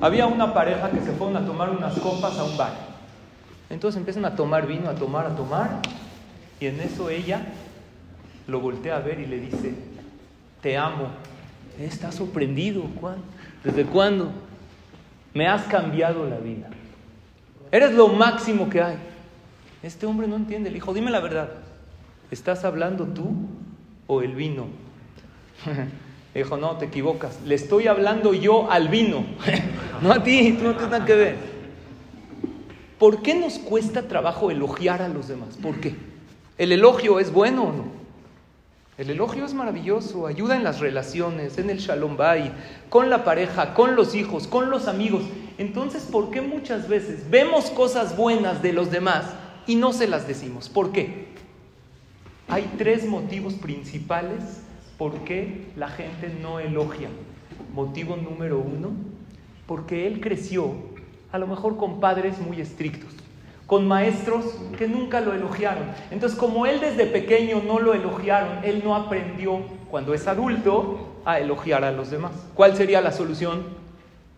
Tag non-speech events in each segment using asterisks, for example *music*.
Había una pareja que se fueron a tomar unas copas a un bar. Entonces empiezan a tomar vino, a tomar, a tomar. Y en eso ella lo voltea a ver y le dice, te amo. Está sorprendido, Juan. ¿Desde cuándo? Me has cambiado la vida. Eres lo máximo que hay. Este hombre no entiende. Le dijo, dime la verdad. ¿Estás hablando tú o el vino? *laughs* Le dijo, no, te equivocas. Le estoy hablando yo al vino, *laughs* no a ti, tú no tienes nada que ver. ¿Por qué nos cuesta trabajo elogiar a los demás? ¿Por qué? ¿El elogio es bueno o no? El elogio es maravilloso, ayuda en las relaciones, en el shalom bay, con la pareja, con los hijos, con los amigos. Entonces, ¿por qué muchas veces vemos cosas buenas de los demás y no se las decimos? ¿Por qué? Hay tres motivos principales por qué la gente no elogia. Motivo número uno, porque él creció a lo mejor con padres muy estrictos, con maestros que nunca lo elogiaron. Entonces, como él desde pequeño no lo elogiaron, él no aprendió cuando es adulto a elogiar a los demás. ¿Cuál sería la solución?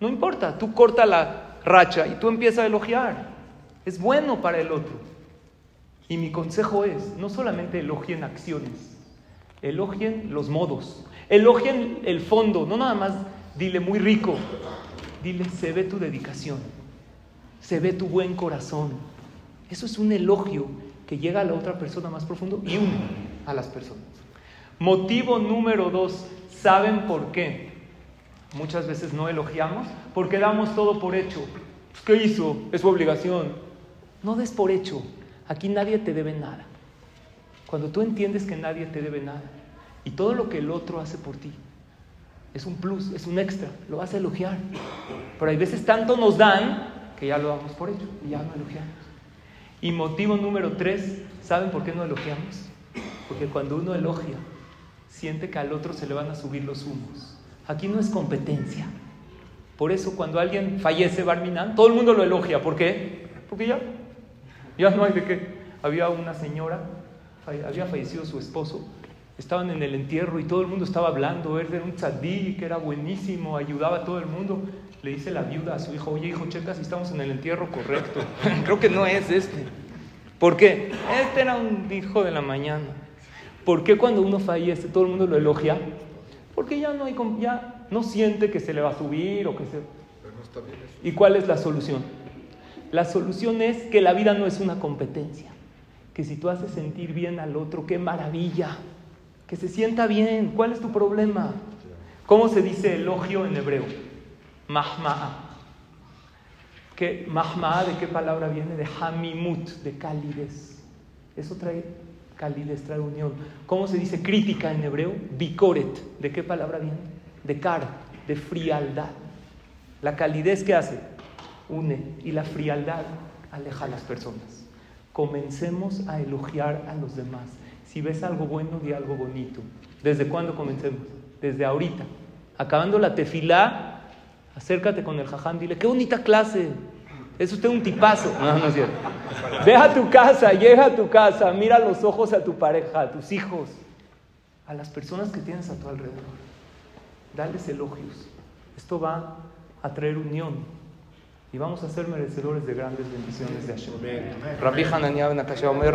No importa, tú corta la racha y tú empiezas a elogiar. Es bueno para el otro. Y mi consejo es, no solamente elogien acciones, elogien los modos, elogien el fondo, no nada más dile muy rico, dile se ve tu dedicación, se ve tu buen corazón. Eso es un elogio que llega a la otra persona más profundo y une a las personas. Motivo número dos, ¿saben por qué? Muchas veces no elogiamos porque damos todo por hecho. ¿Qué hizo? Es su obligación. No des por hecho. Aquí nadie te debe nada. Cuando tú entiendes que nadie te debe nada y todo lo que el otro hace por ti es un plus, es un extra, lo vas a elogiar. Pero hay veces tanto nos dan que ya lo damos por hecho y ya no elogiamos. Y motivo número tres, ¿saben por qué no elogiamos? Porque cuando uno elogia, siente que al otro se le van a subir los humos. Aquí no es competencia. Por eso cuando alguien fallece, Barminan, todo el mundo lo elogia. ¿Por qué? Porque ya, ya no hay de qué. Había una señora, había fallecido su esposo, estaban en el entierro y todo el mundo estaba hablando, él era un tzadí, que era buenísimo, ayudaba a todo el mundo. Le dice la viuda a su hijo, oye hijo, checa si estamos en el entierro correcto. *laughs* Creo que no es este. ¿Por qué? Este era un hijo de la mañana. ¿Por qué cuando uno fallece todo el mundo lo elogia? Porque ya no hay, ya no siente que se le va a subir o que se... ¿Y cuál es la solución? La solución es que la vida no es una competencia. Que si tú haces sentir bien al otro, qué maravilla. Que se sienta bien. ¿Cuál es tu problema? ¿Cómo se dice elogio en hebreo? Mahma'a. ¿Qué, mahma'a de qué palabra viene? De hamimut, de calidez. Eso trae calidez, trae unión. ¿Cómo se dice crítica en hebreo? Bikoret. ¿De qué palabra viene? De kar, de frialdad. La calidez que hace une y la frialdad aleja a las personas. Comencemos a elogiar a los demás. Si ves algo bueno, di algo bonito. ¿Desde cuándo comencemos? Desde ahorita. Acabando la tefilá, acércate con el jajam, dile, qué bonita clase. Es usted un tipazo. No, no es cierto. Ve a tu casa, llega a tu casa, mira los ojos a tu pareja, a tus hijos, a las personas que tienes a tu alrededor. Dales elogios. Esto va a traer unión y vamos a ser merecedores de grandes bendiciones de Hashem. Rabbi